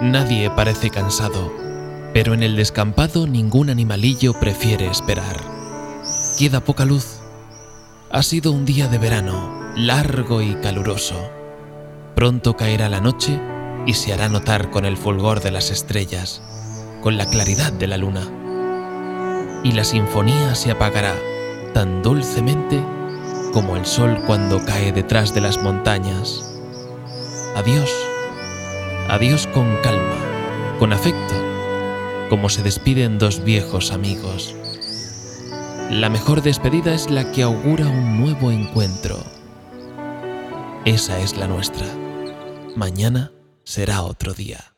Nadie parece cansado, pero en el descampado ningún animalillo prefiere esperar. Queda poca luz. Ha sido un día de verano, largo y caluroso. Pronto caerá la noche y se hará notar con el fulgor de las estrellas, con la claridad de la luna. Y la sinfonía se apagará tan dulcemente como el sol cuando cae detrás de las montañas. Adiós, adiós con calma, con afecto, como se despiden dos viejos amigos. La mejor despedida es la que augura un nuevo encuentro. Esa es la nuestra. Mañana será otro día.